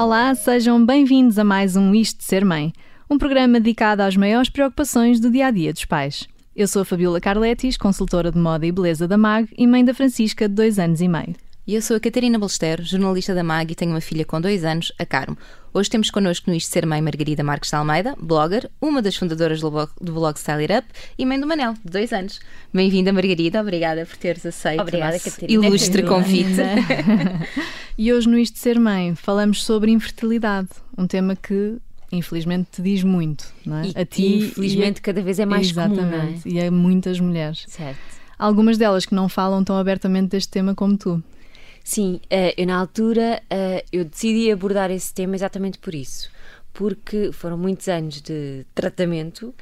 Olá, sejam bem-vindos a mais um Isto de Ser Mãe, um programa dedicado às maiores preocupações do dia a dia dos pais. Eu sou a Fabiola Carletis, consultora de moda e beleza da MAG e mãe da Francisca, de dois anos e meio. E eu sou a Catarina Balesteiro, jornalista da MAG e tenho uma filha com dois anos, a Carmo. Hoje temos connosco no Isto Ser Mãe Margarida Marques de Almeida, blogger, uma das fundadoras do blog, do blog Style It Up e mãe do Manel, de dois anos. Bem-vinda, Margarida, obrigada por teres aceito obrigada, o Catarina. ilustre convite. e hoje no Isto Ser Mãe falamos sobre infertilidade, um tema que infelizmente te diz muito, não é? E, a ti, infelizmente, a... cada vez é mais Exatamente, comum, é? e a muitas mulheres. Certo. Algumas delas que não falam tão abertamente deste tema como tu. Sim, eh, eu na altura eh, eu decidi abordar esse tema exatamente por isso, porque foram muitos anos de tratamento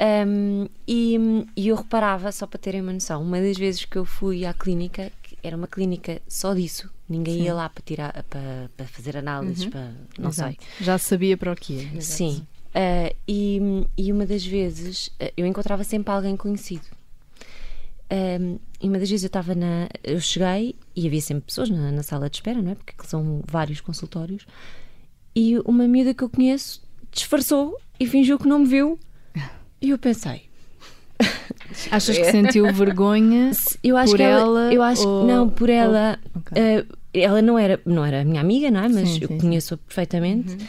um, e, e, eu reparava, só para terem uma noção, uma das vezes que eu fui à clínica, era uma clínica só disso, ninguém Sim. ia lá para tirar para, para fazer análises, uhum. para não Exato. sei. Já sabia para o que ia. Sim. Uh, e, e uma das vezes uh, eu encontrava sempre alguém conhecido. Um, e uma das vezes eu estava na. Eu cheguei e havia sempre pessoas na, na sala de espera, não é? Porque são vários consultórios. E uma miúda que eu conheço disfarçou e fingiu que não me viu. E eu pensei. Achas que sentiu vergonha eu acho por que ela? ela eu acho ou, não por ela. Ou, okay. uh, ela não era não era minha amiga, não é? Mas sim, eu conheço-a perfeitamente. Uhum.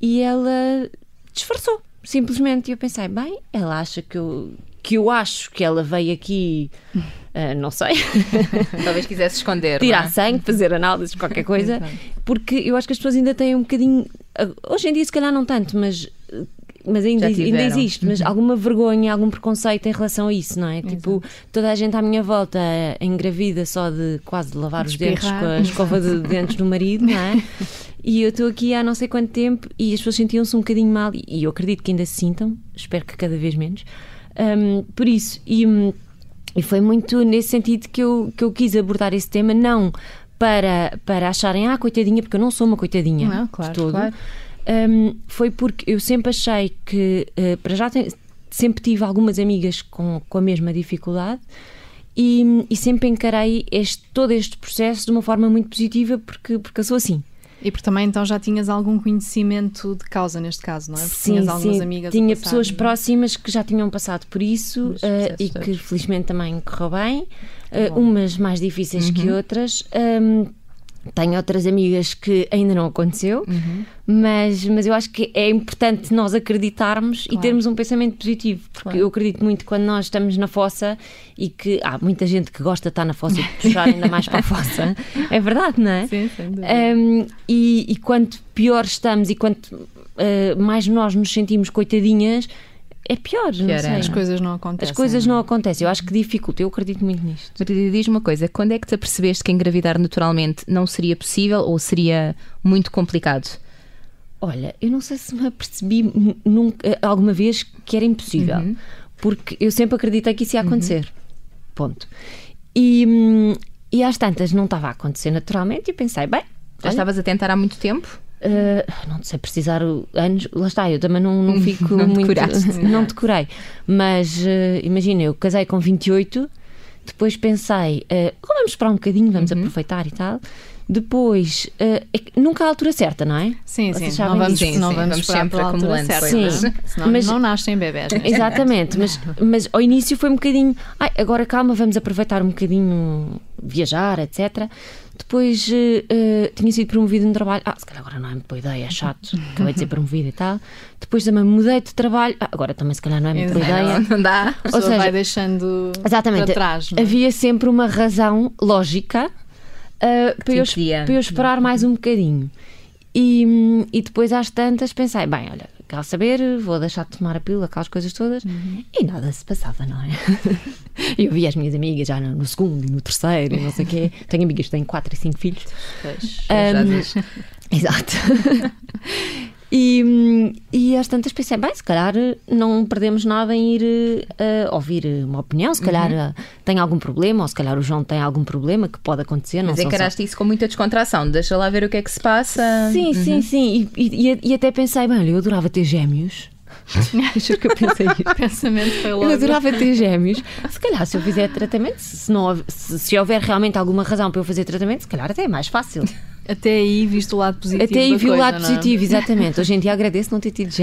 E ela disfarçou simplesmente. E eu pensei, bem, ela acha que eu que eu acho que ela veio aqui, uh, não sei. Talvez quisesse esconder. Tirar é? sangue, fazer análises, qualquer coisa. porque eu acho que as pessoas ainda têm um bocadinho. Hoje em dia, se calhar, não tanto, mas. Mas ainda, ainda existe, mas uhum. alguma vergonha, algum preconceito em relação a isso, não é? Exato. Tipo, toda a gente à minha volta engravida só de quase de lavar os dentes com a escova de dentes do marido, não é? E eu estou aqui há não sei quanto tempo e as pessoas sentiam-se um bocadinho mal, e eu acredito que ainda se sintam, espero que cada vez menos. Um, por isso, e, e foi muito nesse sentido que eu, que eu quis abordar esse tema, não para, para acharem, ah, coitadinha, porque eu não sou uma coitadinha não, claro, de todo. Claro. Um, foi porque eu sempre achei que, uh, para já, tem, sempre tive algumas amigas com, com a mesma dificuldade. E, e sempre encarei este, todo este processo de uma forma muito positiva porque, porque eu sou assim. E porque também então já tinhas algum conhecimento de causa neste caso, não é? Porque sim, tinhas algumas sim. amigas Tinha pessoas próximas que já tinham passado por isso uh, e que felizmente também correu bem, uh, umas mais difíceis uhum. que outras. Um, tenho outras amigas que ainda não aconteceu, uhum. mas, mas eu acho que é importante nós acreditarmos claro. e termos um pensamento positivo, porque claro. eu acredito muito quando nós estamos na fossa e que há muita gente que gosta de estar na fossa e de puxar ainda mais para a fossa. É verdade, não é? Sim, sem dúvida. Um, e, e quanto pior estamos e quanto uh, mais nós nos sentimos coitadinhas, é pior, não sei. As coisas não acontecem. As coisas não acontecem. Eu acho que dificulta. Eu acredito muito nisto. Maria, diz-me uma coisa: quando é que te apercebeste que engravidar naturalmente não seria possível ou seria muito complicado? Olha, eu não sei se me apercebi nunca, alguma vez que era impossível, uhum. porque eu sempre acreditei que isso ia acontecer. Uhum. Ponto. E, hum, e às tantas não estava a acontecer naturalmente e pensei, bem. Já olha, estavas a tentar há muito tempo? Uh, não sei precisar anos, lá está, eu também não, não fico não muito. Decoraste. Não decorei. Mas uh, imagina, eu casei com 28, depois pensei, uh, vamos esperar um bocadinho, vamos uhum. aproveitar e tal. Depois, uh, é nunca há a altura certa, não é? Sim, sim. Não vamos, sim, não vamos, vamos sempre acumulando certa, sim. Senão mas, não nascem bebés. Né? Exatamente, mas, mas ao início foi um bocadinho, ai, agora calma, vamos aproveitar um bocadinho, viajar, etc. Depois uh, tinha sido promovido no trabalho. Ah, se calhar agora não é muito boa ideia, é chato. Acabei de ser promovido e tal. Depois também mudei de trabalho. Ah, agora também se calhar não é muito boa ideia. Não, dá. A Ou seja, vai deixando exatamente, para trás. É? Havia sempre uma razão lógica uh, para, eu, para eu esperar mais um bocadinho. E, e depois às tantas pensei, bem, olha, quero saber, vou deixar de tomar a pílula, aquelas coisas todas, uhum. e nada se passava, não é? eu vi as minhas amigas já no, segundo e no terceiro, e não sei o quê. Tenho amigas que têm quatro e cinco filhos. Pois, um, Exato. E, e às tantas pensei, bem, se calhar não perdemos nada em ir uh, ouvir uma opinião, se calhar uhum. tem algum problema, ou se calhar o João tem algum problema que pode acontecer. Mas encaraste só... isso com muita descontração, deixa lá ver o que é que se passa. Sim, uhum. sim, sim. E, e, e até pensei, bem, eu adorava ter gêmeos. Acho que eu pensei isso. pensamento foi logo. Eu adorava ter gêmeos. Se calhar, se eu fizer tratamento, se, não, se, se houver realmente alguma razão para eu fazer tratamento, se calhar até é mais fácil. Até aí viste o lado positivo. Até aí vi o lado é? positivo, exatamente. Hoje em dia agradeço não ter tido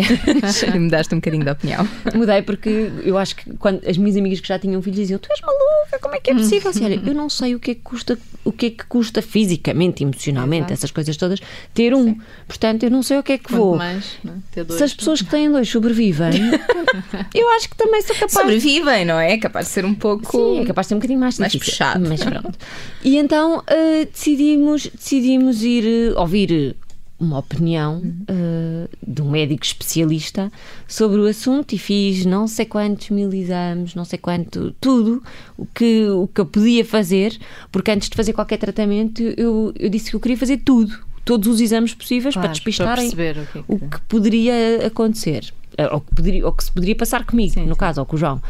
e mudaste um bocadinho de opinião. Mudei porque eu acho que quando as minhas amigas que já tinham filhos diziam: Tu és maluca, como é que é possível? Assim, olha, eu não sei o que é que custa, o que é que custa fisicamente, emocionalmente, Exato. essas coisas todas, ter um. Sim. Portanto, eu não sei o que é que Quanto vou. Mais, é? dois, Se as pessoas que têm dois sobrevivem, eu acho que também sou capaz. Sobrevivem, não é? É capaz de ser um pouco. Sim, é capaz de ser um bocadinho mais, mais difícil. puxado. Mas pronto. E então uh, decidimos, decidimos ir uh, ouvir uma opinião uh, de um médico especialista sobre o assunto e fiz não sei quantos mil exames, não sei quanto, tudo o que, o que eu podia fazer, porque antes de fazer qualquer tratamento eu, eu disse que eu queria fazer tudo, todos os exames possíveis claro, para despistarem para o, que, é que... o que poderia acontecer, eh, ou que, poderia, ou que se poderia passar comigo, sim, no sim. caso, ou com o João.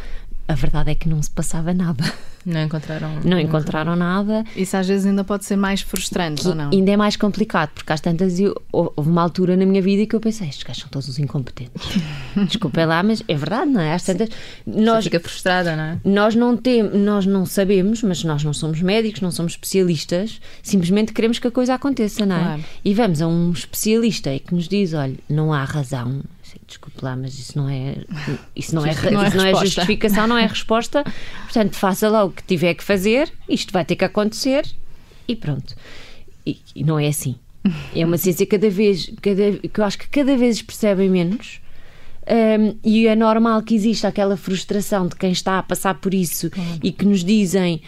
A verdade é que não se passava nada. Não encontraram Não encontraram nada. Isso às vezes ainda pode ser mais frustrante, que ou não? Ainda é mais complicado, porque às tantas eu, houve uma altura na minha vida que eu pensei, estes gajos são todos os incompetentes. Desculpem lá, mas é verdade, não é? Às tantas. Nós, Você fica frustrada, não é? Nós não, tem, nós não sabemos, mas nós não somos médicos, não somos especialistas, simplesmente queremos que a coisa aconteça, não é? Claro. E vamos a um especialista e que nos diz: olha, não há razão desculpe lá, mas isso não é isso não, é, não, é, isso não é justificação, não é resposta. Portanto, faça lá o que tiver que fazer, isto vai ter que acontecer e pronto. E, e não é assim. É uma ciência cada vez cada, que eu acho que cada vez percebem menos. Um, e é normal que exista aquela frustração de quem está a passar por isso claro. e que nos dizem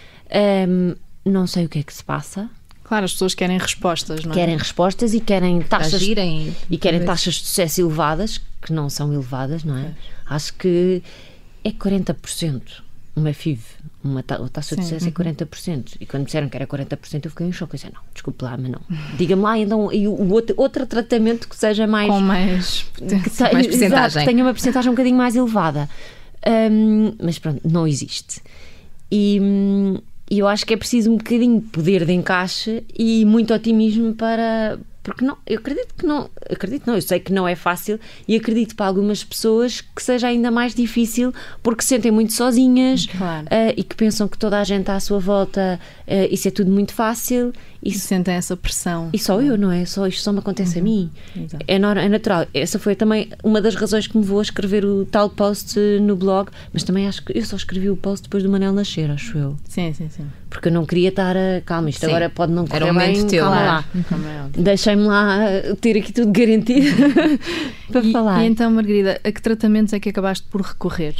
um, não sei o que é que se passa, Claro, as pessoas querem respostas, não é? Querem respostas e querem taxas Agirem, e querem taxas de sucesso elevadas, que não são elevadas, não é? é. Acho que é 40% uma FIV, uma ta taxa de sucesso é uhum. é 40%. E quando disseram que era 40%, eu fiquei em choque. Eu disse, não, desculpe lá, mas não. Diga-me lá então e o outro, outro tratamento que seja mais. Com mais, que tenha, mais porcentagem. tenha uma porcentagem um bocadinho mais elevada. Um, mas pronto, não existe. E, hum, e eu acho que é preciso um bocadinho de poder de encaixe e muito otimismo para. Porque não, eu acredito que não, acredito não, eu sei que não é fácil e acredito para algumas pessoas que seja ainda mais difícil porque se sentem muito sozinhas claro. uh, e que pensam que toda a gente à sua volta uh, isso é tudo muito fácil e sentem essa pressão. E só eu, não é? Só isto só me acontece uhum. a mim. É, é, natural. Essa foi também uma das razões que me vou a escrever o tal post no blog, mas também acho que eu só escrevi o post depois do Manel nascer, acho eu. Sim, sim, sim. Porque eu não queria estar a. Calma, isto sim. agora pode não correr Era um bem. Teu, calma lá. lá. Deixem-me lá ter aqui tudo garantido para e, falar. E então, Margarida, a que tratamentos é que acabaste por recorrer?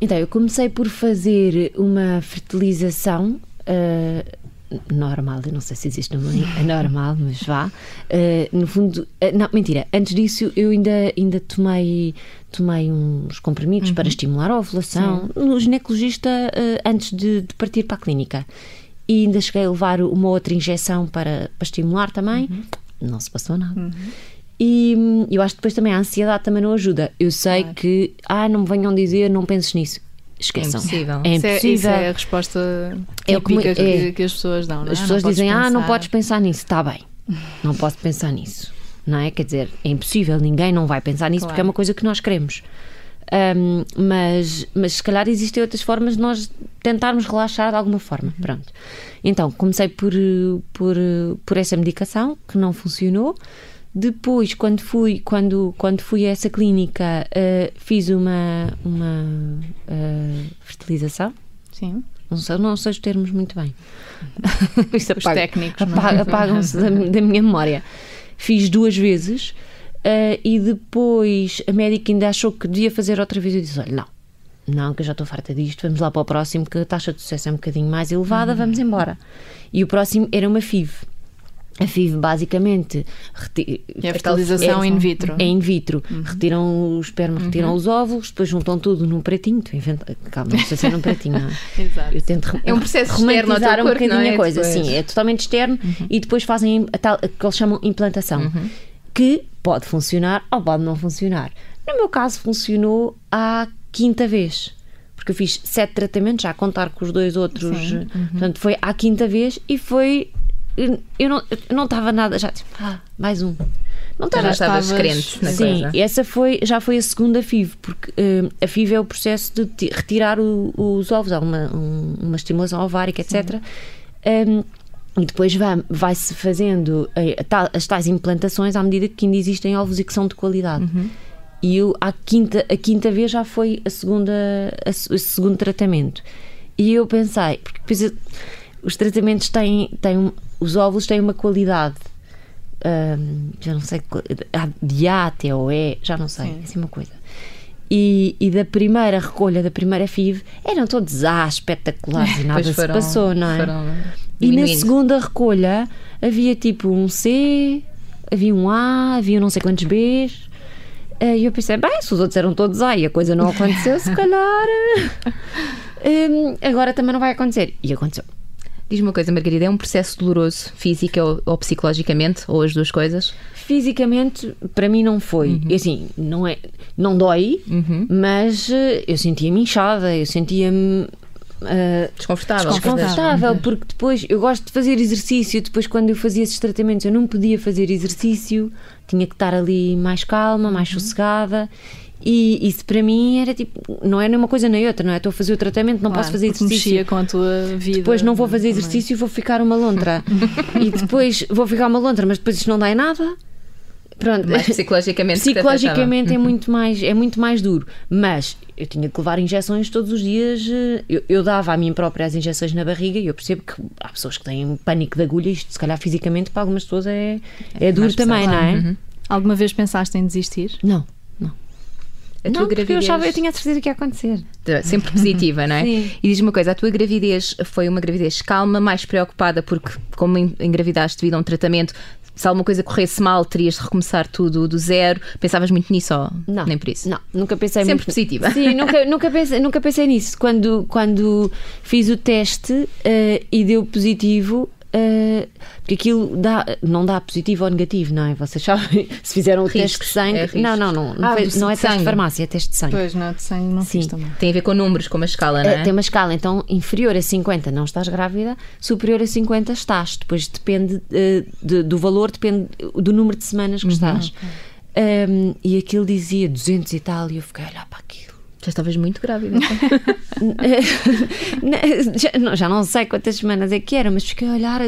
Então, eu comecei por fazer uma fertilização. Uh, normal, eu não sei se existe uma normal, mas vá. Uh, no fundo, uh, não, mentira, antes disso eu ainda, ainda tomei, tomei uns comprimidos uhum. para estimular a ovulação Sim. no ginecologista uh, antes de, de, partir para a clínica. E ainda cheguei a levar uma outra injeção para, para estimular também, uhum. não se passou nada. Uhum. E hum, eu acho que depois também a ansiedade também não ajuda. Eu sei claro. que, ah, não me venham dizer, não penses nisso esqueçam. É impossível. É impossível. Isso é, isso é a resposta é típica é, que, que, as pessoas dão. Não é? As pessoas dizem, pensar... ah, não podes pensar nisso. Está bem, não posso pensar nisso. Não é? Quer dizer, é impossível, ninguém não vai pensar nisso claro. porque é uma coisa que nós queremos. Um, mas, mas se calhar existem outras formas de nós tentarmos relaxar de alguma forma. Uhum. Pronto. Então, comecei por, por, por essa medicação que não funcionou. Depois, quando fui, quando, quando fui a essa clínica, uh, fiz uma, uma uh, fertilização. Sim. Não sei, não sei os termos muito bem. Os apaga, técnicos. É? Apaga, Apagam-se da, da, minha memória. Fiz duas vezes uh, e depois a médica ainda achou que devia fazer outra vez. Eu disse: olha, não, não, que eu já estou farta disto, vamos lá para o próximo, que a taxa de sucesso é um bocadinho mais elevada, uhum. vamos embora. E o próximo era uma FIV. A FIV basicamente é a fertilização é, in vitro. É in vitro. Uhum. Retiram o esperma, retiram uhum. os óvulos, depois juntam tudo num pratinho. Tu inventa... Calma, não sei se é num pratinho, não é? Exato. Eu tento é um processo romantizar um bocadinho é? a coisa. Depois. Sim, é totalmente externo uhum. e depois fazem a tal que eles chamam implantação. Uhum. que pode funcionar ou pode não funcionar. No meu caso, funcionou à quinta vez. Porque eu fiz sete tratamentos, já a contar com os dois outros. Uhum. Portanto, foi à quinta vez e foi. Eu não, eu não estava nada. Já tipo, ah, mais um. Não estava, já estavas crente na Sim, coisa. essa foi, já foi a segunda FIV, porque uh, a FIV é o processo de retirar o, os ovos, há uma, um, uma estimulação ovárica, etc. Um, e depois vai-se vai fazendo eh, as tais implantações à medida que ainda existem ovos e que são de qualidade. Uhum. E eu, a, quinta, a quinta vez já foi a segunda, a, o segundo tratamento. E eu pensei, porque depois os tratamentos têm, têm, os óvulos têm uma qualidade, hum, já não sei, de A até ou E, já não sei, Sim. é assim uma coisa. E, e, da primeira recolha, da primeira FIV, eram todos A, espetaculares e nada se passou, não é? E na segunda recolha havia tipo um C, havia um A, havia não sei quantos Bs. Eh, e eu pensei, bem, se os outros eram todos A e a coisa não aconteceu, se calhar um, agora também não vai acontecer. E aconteceu. Diz-me uma coisa, Margarida, é um processo doloroso, física ou, ou, psicologicamente, ou as duas coisas? Fisicamente, para mim não foi. Uhum. Assim, não, é, não dói, uhum. mas eh, eu sentia-me inchada, eu sentia-me Uh, desconfortável. Desconfortável, uhum. porque depois eu gosto de fazer exercício. Depois, quando eu fazia esses tratamentos, eu não podia fazer exercício, tinha que estar ali mais calma, mais uhum. sossegada. E isso para mim era tipo, não é nem uma coisa nem outra, não é? Estou a fazer o tratamento, não claro, posso fazer exercício. Mexia com a tua vida. Depois não vou fazer exercício e vou ficar uma lontra. e depois vou ficar uma lontra, mas depois isto não dá em nada. Pronto. Mais psicologicamente. Psicologicamente é muito, mais, é muito mais duro. Mas eu tinha que levar injeções todos os dias. Eh, eu, eu, dava a mim própria as injeções na barriga e eu percebo que há pessoas que têm pânico de agulha. Isto, se calhar, fisicamente, para algumas pessoas é, é, é duro também, não é? Uhum. Alguma vez pensaste em desistir? Não. A não, gravidez... eu, achava, eu tinha a certeza que ia acontecer. Sempre positiva, não é? Sim. E diz-me uma coisa: a tua gravidez foi uma gravidez calma, mais preocupada, porque, como engravidaste devido a um tratamento, se alguma coisa corresse mal, terias de recomeçar tudo do zero. Pensavas muito nisso ou não, nem por isso? Não, nunca pensei Sempre muito... positiva. Sim, nunca, nunca, pensei, nunca pensei nisso. Quando, quando fiz o teste uh, e deu positivo, Uh, porque aquilo dá, não dá positivo ou negativo, não é? Vocês sabem, se fizeram o riscos, teste de sangue. É não, não, não. Não, ah, foi, não é teste de farmácia, é teste de sangue. Pois, não, de sangue não Sim. fiz também. Tem a ver com números, com uma escala, não é? tem uma escala, então inferior a 50 não estás grávida, superior a 50 estás. Depois depende uh, de, do valor, depende do número de semanas que uhum, estás. Okay. Um, e aquilo dizia 200 e tal, e eu fiquei a olhar para aquilo já estavas muito grávida. já, já, não sei quantas semanas é que era, mas fiquei a olhar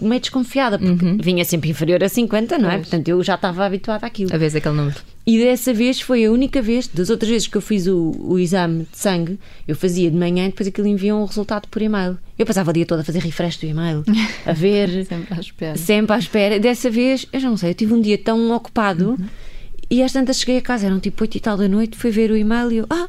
meio desconfiada, porque uhum. vinha sempre inferior a 50, não é? Pois. Portanto, eu já estava habituada àquilo. A vez aquele número. E dessa vez foi a única vez, das outras vezes que eu fiz o, o exame de sangue, eu fazia de manhã e depois aquilo enviam um resultado por e-mail. Eu passava o dia todo a fazer refresh do e-mail, a ver. sempre à espera. Sempre à espera. Dessa vez, eu já não sei, eu tive um dia tão ocupado. Uhum. E às tantas cheguei a casa, eram tipo 8 e tal da noite, fui ver o e-mail e eu, ah,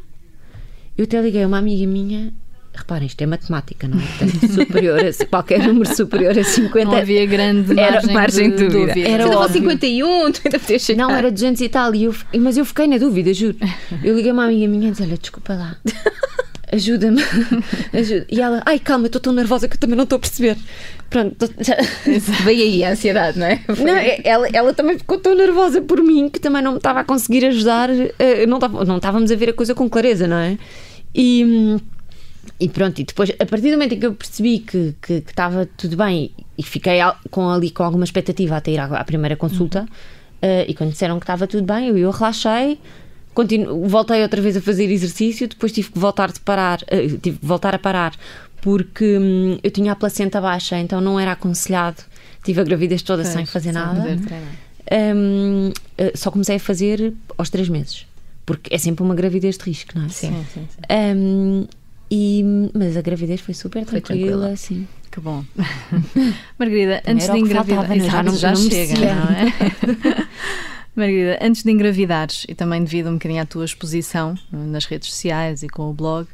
eu até liguei a uma amiga minha reparem, isto é matemática, não é? Portanto, superior a, qualquer número superior a 50. Não havia grande margem, era, margem de, de dúvida. dúvida. Era óbvio. 51, tu ainda podias chegar. Não, era 200 e tal, e eu, mas eu fiquei na dúvida, juro. Eu liguei a uma amiga minha e disse: Olha, desculpa lá. Ajuda-me. Ajuda. E ela, ai calma, estou tão nervosa que eu também não estou a perceber. Pronto, já... veio aí a ansiedade, não é? Não, é, ela, ela também ficou tão nervosa por mim que também não me estava a conseguir ajudar. Eh, não, estava, não estávamos a ver a coisa com clareza, não é? E, e pronto, e depois, a partir do momento em que eu percebi que, que, que estava tudo bem e fiquei com, ali com alguma expectativa até ir à, à primeira consulta, uhum. uh, e quando disseram que estava tudo bem, eu, eu relaxei. Continuo, voltei outra vez a fazer exercício, depois tive que voltar de parar, uh, tive que voltar a parar porque hum, eu tinha a placenta baixa, então não era aconselhado. Tive a gravidez toda pois, sem fazer sem nada. Um, uh, só comecei a fazer aos três meses porque é sempre uma gravidez de risco, não é? Sim, sim, sim. Um, e, mas a gravidez foi super foi tranquila, sim. Que bom. Margarida, antes de engravidar, faltava, já, não, já não chega, não é? Margarida, antes de engravidares e também devido um bocadinho à tua exposição nas redes sociais e com o blog,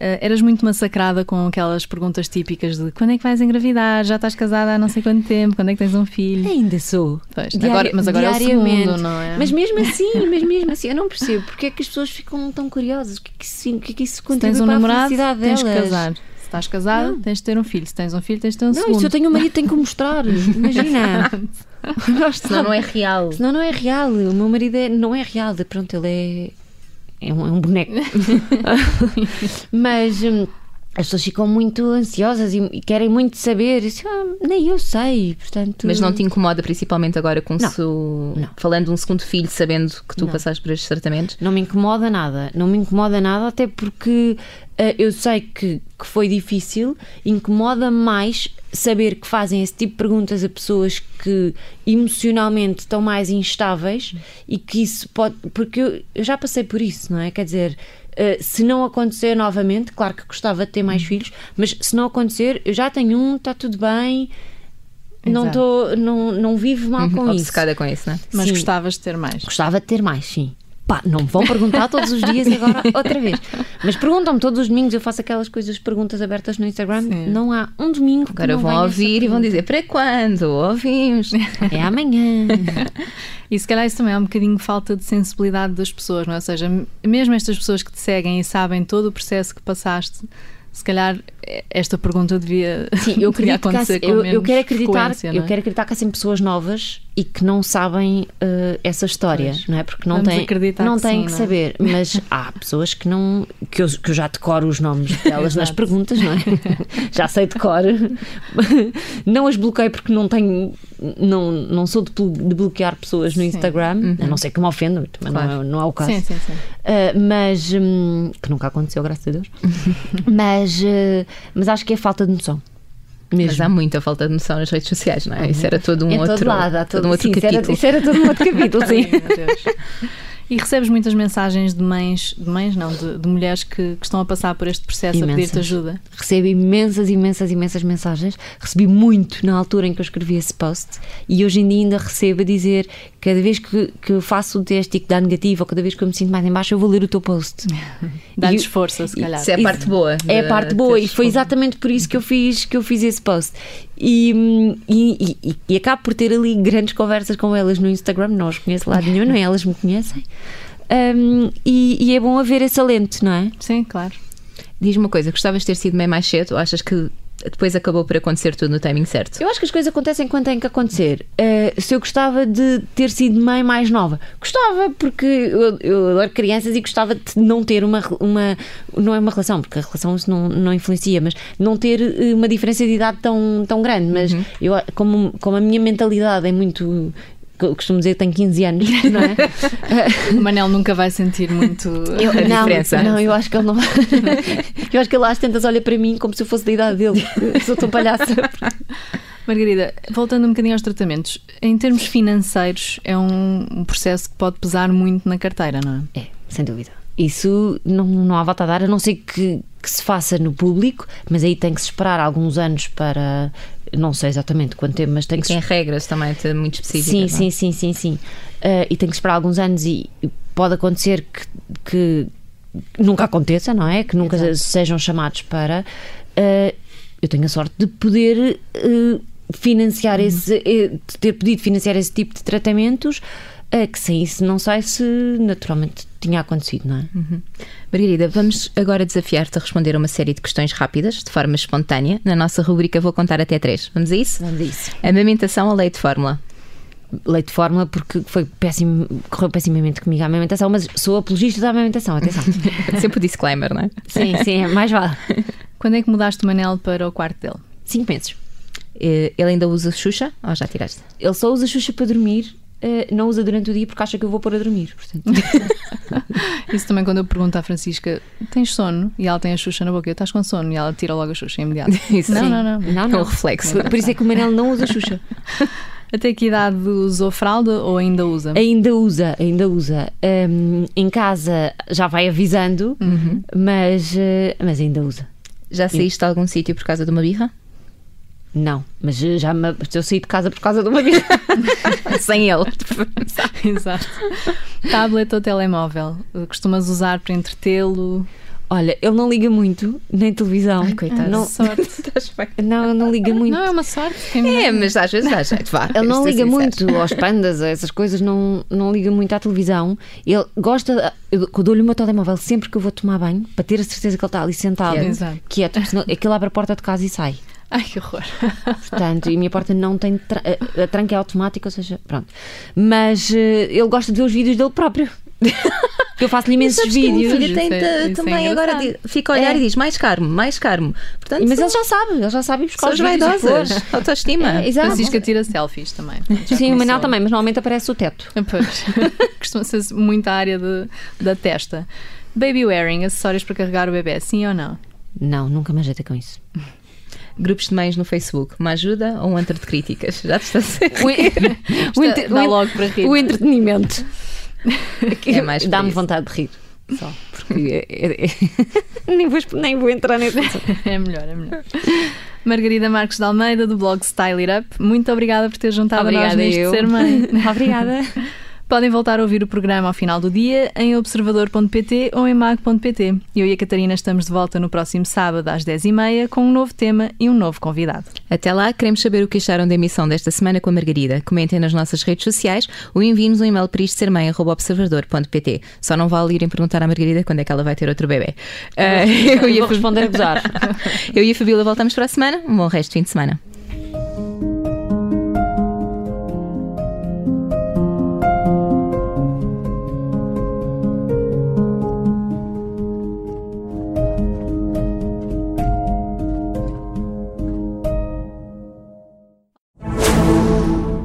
eras muito massacrada com aquelas perguntas típicas de quando é que vais engravidar? Já estás casada há não sei quanto tempo? Quando é que tens um filho? Ainda sou. Pois, Diari agora, mas agora é o segundo, não é? Mas mesmo assim, mas mesmo assim, eu não percebo porque é que as pessoas ficam tão curiosas. O que é que isso, o que é que isso contribui Se tens um para namorado, a felicidade tens delas? que casar. Se estás casada, não. tens de ter um filho. Se tens um filho, tens de ter um não, segundo. Não, se eu tenho um marido, tenho que mostrar. Imagina. Senão não é real. Senão não é real. O meu marido é, não é real. Pronto, ele é. É um, é um boneco. Mas. As pessoas ficam muito ansiosas e querem muito saber. Isso, ah, nem eu sei, portanto. Mas não te incomoda, principalmente agora com não, su... não. falando de um segundo filho, sabendo que tu não. passaste por estes tratamentos? Não me incomoda nada. Não me incomoda nada, até porque uh, eu sei que, que foi difícil. Incomoda mais saber que fazem esse tipo de perguntas a pessoas que emocionalmente estão mais instáveis e que isso pode. Porque eu, eu já passei por isso, não é? Quer dizer eh, se não acontecer novamente, claro que gostava de ter mais filhos, mas se não acontecer, eu já tenho um, está tudo bem. Não, tô, não, não vivo mal com uhum, isso. Obcecada com isso, não é? Mas sim. gostavas de ter mais? Gostava de ter mais, sim. Pá, não me vão perguntar todos os dias agora outra vez. Mas perguntam-me todos os domingos, eu faço aquelas coisas, perguntas abertas no Instagram. Sim. Não há um domingo. Agora vão ouvir e vão dizer para quando? Ouvimos. É amanhã. E se calhar isso também é um bocadinho falta de sensibilidade das pessoas, não é? Ou seja, mesmo estas pessoas que te seguem e sabem todo o processo que passaste, se calhar esta pergunta devia, Sim, eu devia acontecer que, eu, eu, quero acreditar é? Eu quero acreditar que há sempre pessoas novas e que não sabem uh, essa história, pois. não é? Porque não têm, não que têm que, sim, é? saber. Mas há pessoas que não que eu, que eu já decoro os nomes delas nas perguntas, não é? já sei decor. não as bloqueio porque não tenho não, não sou de, de bloquear pessoas no sim. Instagram, uhum. a não ser que me ofendam, mas claro. não, é, não é o caso. Sim, sim, sim. Uh, mas um, que nunca aconteceu, graças a Deus. mas uh, mas acho que é falta de noção. Mesmo. Mas há muita falta de noção nas redes sociais, não é? Uhum. Isso era todo um outro, todo lado, todo, todo um outro sim, capítulo. Isso era, isso era todo um outro capítulo, sim. Ai, e recebes muitas mensagens de mães, de mães não, de, de mulheres que, que, estão a passar por este processo imensas. a pedir-te ajuda? Recebo imensas, imensas, imensas mensagens. Recebi muito na altura em que eu escrevi esse post e hoje em dia ainda recebo a dizer cada vez que, que eu faço o teste e que dá negativo ou cada vez que eu me sinto mais em baixo eu vou ler o teu post. Dá-te força, se calhar. Isso é a parte boa. É a parte boa e foi exatamente por isso que eu fiz, que eu fiz esse post. E, e, e, e acabo por ter ali grandes conversas com elas no Instagram, não as conheço lá nenhum, nem elas me conhecem. Um, e, e, é bom haver esse alento, não é? Sim, claro. Diz-me uma coisa, gostavas de ter sido mãe mais cedo ou achas que depois acabou por acontecer tudo no timing certo? Eu acho que as coisas acontecem quando têm que acontecer. Uh, se eu gostava de ter sido mãe mais nova, gostava, porque eu, eu adoro crianças e gostava de não ter uma, uma. Não é uma relação, porque a relação isso não, não influencia, mas não ter eh, uma diferença de idade tão, tão grande. Mas uhum. eu, como, como a minha mentalidade é muito costumo dizer que tenho 15 anos, não é? o Manel nunca vai sentir muito eu, a não, diferença. Não, eu acho que ele não Eu acho que ele às tantas olha para mim como se eu fosse da idade dele. Eu sou tão palhaça. Margarida, voltando um bocadinho aos tratamentos, em termos financeiros, é um, um processo que pode pesar muito na carteira, não é? É, sem dúvida. Isso não, não há volta a dar, a não ser que, que se faça no público, mas aí tem que se esperar alguns anos para. Não sei exatamente quanto tempo, mas tem que Tem regras também muito específicas. Sim, sim, sim, sim, sim. Uh, e tem que esperar alguns anos e pode acontecer que, nunca aconteça, não é? Que nunca sejam chamados para. Uh, eu tenho a sorte de poder uh, financiar uhum. esse. ter podido financiar esse tipo de tratamentos é que sem isso não sei se naturalmente tinha acontecido, não é? Uhum. Margarida, vamos agora desafiar-te a responder a uma série de questões rápidas, de forma espontânea. Na nossa rubrica vou contar até três. Vamos a isso? Vamos a isso. Amamentação ou leite fórmula? Leite de fórmula porque foi péssimo, correu pessimamente comigo a amamentação, mas sou apologista da amamentação, atenção. Sempre o disclaimer, não é? Sim, sim, é mais vale. Quando é que mudaste o Manel para o quarto dele? Cinco meses. Eh, ele ainda usa Xuxa ou já tiraste? Ele só usa Xuxa para dormir Uh, não usa durante o dia porque acha que eu vou pôr a dormir. Portanto. Isso também quando eu pergunto à Francisca: tens sono? E ela tem a Xuxa na boca, eu estás com sono? E ela tira logo a Xuxa imediato. Isso, não, não, não, não, não. É um reflexo. Por, isso é que o Manel não usa Xuxa. Até que idade usou fralda ou ainda usa? Ainda usa, ainda usa. Um, em casa já vai avisando, uhum. mas, uh, mas ainda usa. Já saíste de algum sítio por causa de uma birra? Não, mas já me, eu saí de casa por causa de uma birra. Sem ele. Exato. Tablet ou telemóvel? Costumas usar para entretê-lo? Olha, ele não liga muito, nem televisão. Ai, coitado. Não, sorte. não, não liga muito. Não, é uma sorte. É, mas às vezes dá jeito, vá. Ele não liga muito aos pandas, a essas coisas, não, não liga muito à televisão. Ele gosta, eu, eu dou-lhe o meu telemóvel sempre que eu vou tomar banho, para ter a certeza que ele está ali sentado, quieto, quieto porque senão, aquilo abre a porta de casa e sai. Ai, que horror. Portanto, e a minha porta não tem. Tra a tranca é automática, ou seja, pronto. Mas uh, ele gosta de ver os vídeos dele próprio. eu faço-lhe imensos vídeos. Filho tem é, também é agora fica a olhar é. e diz mais caro, mais caro. Portanto, mas ele já sabe, ele já sabe buscar os vaidosas, autoestima. É, exato. Francisca tira selfies também. Já Sim, o Manel também, mas normalmente aparece o teto. Pois. Costuma ser muita área de, da testa. Baby wearing, acessórios para carregar o bebê, sim ou não? Não, nunca me ajeita com isso. Grupos de mães no Facebook, uma ajuda ou um antro de críticas? Já te está a ser. O, o, Dá logo para rir. O entretenimento. É Dá-me vontade de rir. Só. Porque é, é, é... nem, vou, nem vou entrar nesse. é melhor, é melhor. Margarida Marques de Almeida, do blog Style It Up, muito obrigada por ter juntado obrigada a nós neste eu. Ser Mãe. obrigada. Podem voltar a ouvir o programa ao final do dia em observador.pt ou em mag.pt. Eu e a Catarina estamos de volta no próximo sábado às 10h30 com um novo tema e um novo convidado. Até lá, queremos saber o que acharam da emissão desta semana com a Margarida. Comentem nas nossas redes sociais ou enviem-nos um e-mail para isto sermãe.observador.pt. Só não vale irem perguntar à Margarida quando é que ela vai ter outro bebê. Uh, eu ia responder a gozar. eu e a Fabíola voltamos para a semana. Um bom resto de fim de semana.